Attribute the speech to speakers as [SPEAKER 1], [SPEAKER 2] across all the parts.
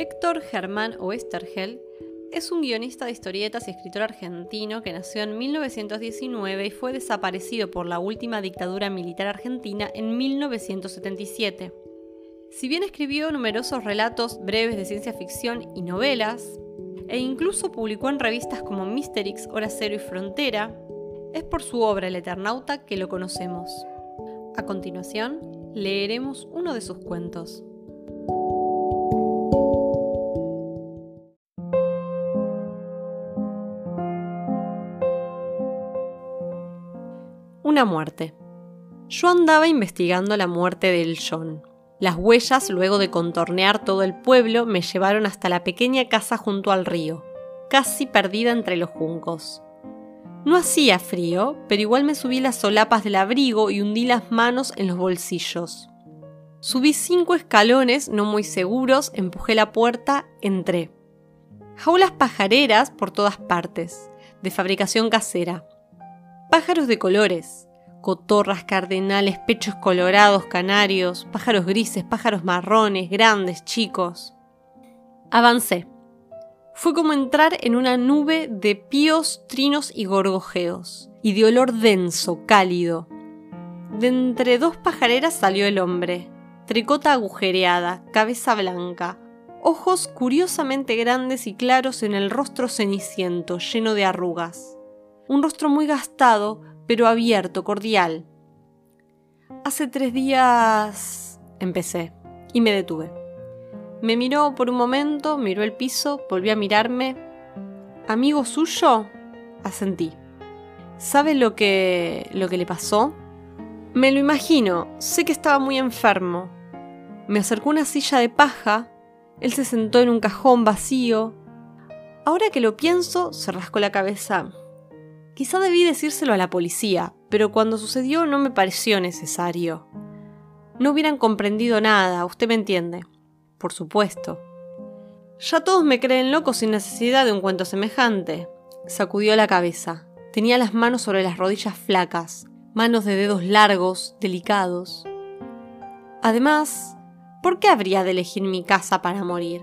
[SPEAKER 1] Héctor Germán Oestergel es un guionista de historietas y escritor argentino que nació en 1919 y fue desaparecido por la última dictadura militar argentina en 1977. Si bien escribió numerosos relatos breves de ciencia ficción y novelas, e incluso publicó en revistas como Misterix, Hora Cero y Frontera, es por su obra El Eternauta que lo conocemos. A continuación, leeremos uno de sus cuentos. Muerte. Yo andaba investigando la muerte del John. Las huellas, luego de contornear todo el pueblo, me llevaron hasta la pequeña casa junto al río, casi perdida entre los juncos. No hacía frío, pero igual me subí las solapas del abrigo y hundí las manos en los bolsillos. Subí cinco escalones no muy seguros, empujé la puerta, entré. Jaulas pajareras por todas partes, de fabricación casera. Pájaros de colores, cotorras, cardenales, pechos colorados, canarios, pájaros grises, pájaros marrones, grandes, chicos. Avancé. Fue como entrar en una nube de píos, trinos y gorgojeos, y de olor denso, cálido. De entre dos pajareras salió el hombre, tricota agujereada, cabeza blanca, ojos curiosamente grandes y claros en el rostro ceniciento, lleno de arrugas un rostro muy gastado, pero abierto, cordial. Hace tres días... empecé, y me detuve. Me miró por un momento, miró el piso, volvió a mirarme. ¿Amigo suyo? Asentí. ¿Sabe lo que. lo que le pasó? Me lo imagino, sé que estaba muy enfermo. Me acercó una silla de paja, él se sentó en un cajón vacío. Ahora que lo pienso, se rascó la cabeza. Quizá debí decírselo a la policía, pero cuando sucedió no me pareció necesario. No hubieran comprendido nada, usted me entiende. Por supuesto. Ya todos me creen loco sin necesidad de un cuento semejante. Sacudió la cabeza. Tenía las manos sobre las rodillas flacas, manos de dedos largos, delicados. Además, ¿por qué habría de elegir mi casa para morir?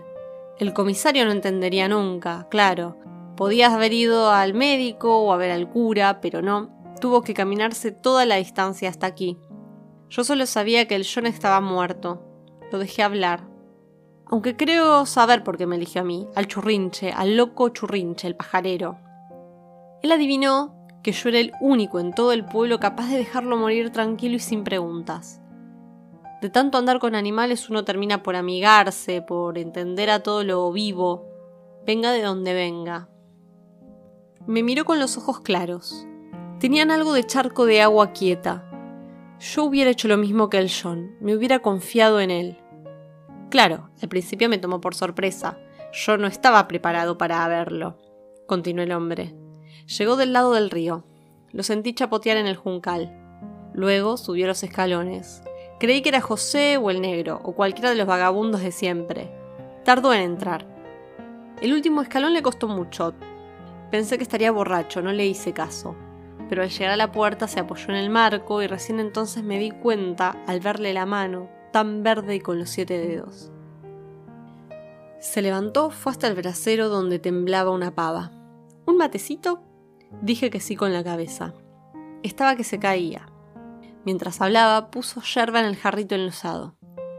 [SPEAKER 1] El comisario no entendería nunca, claro, Podías haber ido al médico o a ver al cura, pero no. Tuvo que caminarse toda la distancia hasta aquí. Yo solo sabía que el John estaba muerto. Lo dejé hablar. Aunque creo saber por qué me eligió a mí, al churrinche, al loco churrinche, el pajarero. Él adivinó que yo era el único en todo el pueblo capaz de dejarlo morir tranquilo y sin preguntas. De tanto andar con animales uno termina por amigarse, por entender a todo lo vivo, venga de donde venga. Me miró con los ojos claros. Tenían algo de charco de agua quieta. Yo hubiera hecho lo mismo que el John, me hubiera confiado en él. Claro, al principio me tomó por sorpresa. Yo no estaba preparado para verlo, continuó el hombre. Llegó del lado del río. Lo sentí chapotear en el juncal. Luego subió los escalones. Creí que era José o el negro, o cualquiera de los vagabundos de siempre. Tardó en entrar. El último escalón le costó mucho, Pensé que estaría borracho, no le hice caso, pero al llegar a la puerta se apoyó en el marco y recién entonces me di cuenta, al verle la mano, tan verde y con los siete dedos. Se levantó, fue hasta el brasero donde temblaba una pava. ¿Un matecito? Dije que sí con la cabeza. Estaba que se caía. Mientras hablaba, puso yerba en el jarrito enlosado.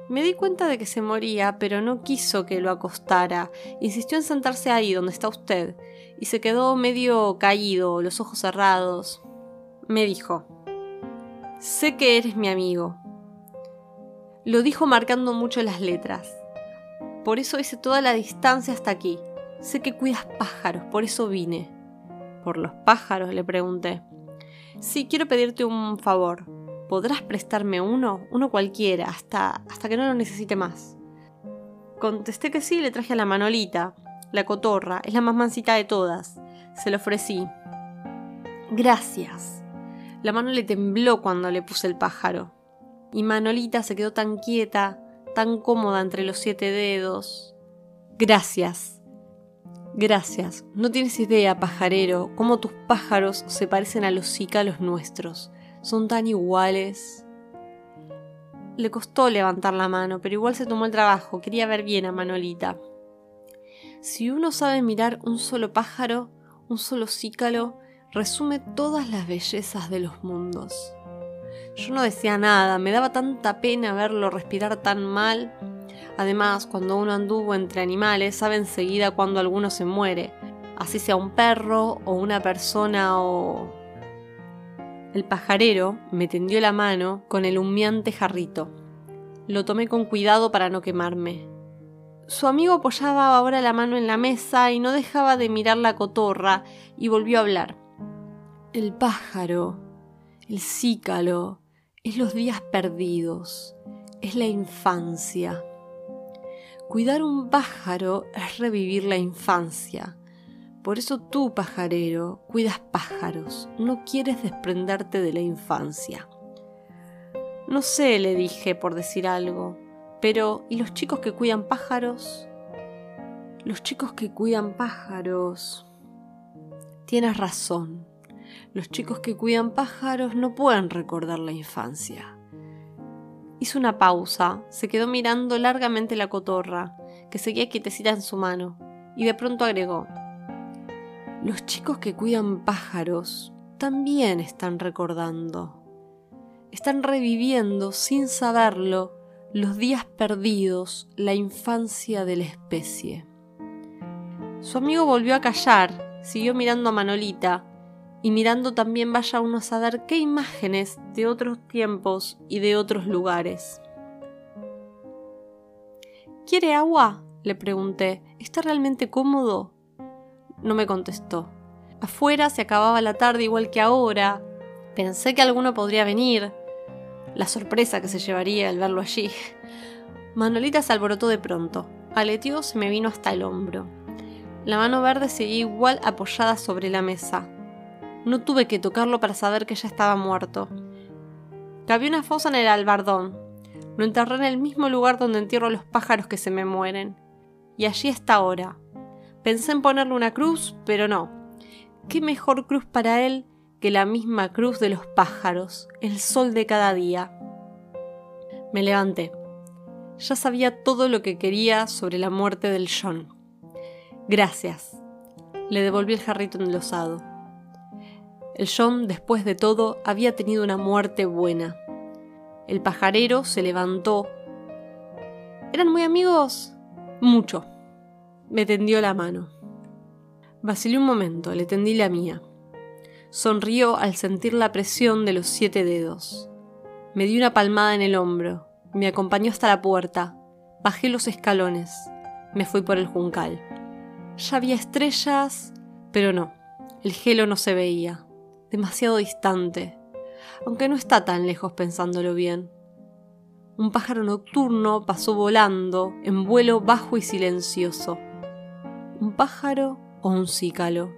[SPEAKER 1] Me di cuenta de que se moría, pero no quiso que lo acostara. Insistió en sentarse ahí donde está usted, y se quedó medio caído, los ojos cerrados. Me dijo, Sé que eres mi amigo. Lo dijo marcando mucho las letras. Por eso hice toda la distancia hasta aquí. Sé que cuidas pájaros, por eso vine. ¿Por los pájaros? le pregunté. Sí, quiero pedirte un favor. ¿Podrás prestarme uno? Uno cualquiera, hasta, hasta que no lo necesite más. Contesté que sí le traje a la Manolita. La cotorra, es la más mansita de todas. Se lo ofrecí. Gracias. La mano le tembló cuando le puse el pájaro. Y Manolita se quedó tan quieta, tan cómoda entre los siete dedos. Gracias. Gracias. No tienes idea, pajarero, cómo tus pájaros se parecen a los cícalos nuestros. Son tan iguales. Le costó levantar la mano, pero igual se tomó el trabajo. Quería ver bien a Manolita. Si uno sabe mirar un solo pájaro, un solo cícalo, resume todas las bellezas de los mundos. Yo no decía nada, me daba tanta pena verlo respirar tan mal. Además, cuando uno anduvo entre animales, sabe enseguida cuando alguno se muere, así sea un perro o una persona o... El pajarero me tendió la mano con el humeante jarrito. Lo tomé con cuidado para no quemarme. Su amigo apoyaba ahora la mano en la mesa y no dejaba de mirar la cotorra y volvió a hablar. El pájaro, el cícalo, es los días perdidos, es la infancia. Cuidar un pájaro es revivir la infancia. Por eso tú, pajarero, cuidas pájaros, no quieres desprenderte de la infancia. No sé, le dije por decir algo. Pero, ¿y los chicos que cuidan pájaros? Los chicos que cuidan pájaros... Tienes razón. Los chicos que cuidan pájaros no pueden recordar la infancia. Hizo una pausa, se quedó mirando largamente la cotorra, que seguía quietecita en su mano, y de pronto agregó, Los chicos que cuidan pájaros también están recordando. Están reviviendo sin saberlo los días perdidos, la infancia de la especie. Su amigo volvió a callar, siguió mirando a Manolita y mirando también vaya uno a saber qué imágenes de otros tiempos y de otros lugares. ¿Quiere agua? le pregunté. ¿Está realmente cómodo? No me contestó. Afuera se acababa la tarde igual que ahora. Pensé que alguno podría venir, la sorpresa que se llevaría al verlo allí. Manolita se alborotó de pronto. Aleteó se me vino hasta el hombro. La mano verde seguía igual apoyada sobre la mesa. No tuve que tocarlo para saber que ya estaba muerto. Cabí una fosa en el albardón. Lo enterré en el mismo lugar donde entierro a los pájaros que se me mueren. Y allí está ahora. Pensé en ponerle una cruz, pero no. ¿Qué mejor cruz para él que la misma cruz de los pájaros, el sol de cada día. Me levanté. Ya sabía todo lo que quería sobre la muerte del John. Gracias. Le devolví el jarrito enlosado. El John, después de todo, había tenido una muerte buena. El pajarero se levantó. ¿Eran muy amigos? Mucho. Me tendió la mano. Vacilé un momento, le tendí la mía. Sonrió al sentir la presión de los siete dedos. Me dio una palmada en el hombro. Me acompañó hasta la puerta. Bajé los escalones. Me fui por el juncal. Ya había estrellas, pero no. El gelo no se veía. Demasiado distante. Aunque no está tan lejos pensándolo bien. Un pájaro nocturno pasó volando en vuelo bajo y silencioso. ¿Un pájaro o un cícalo?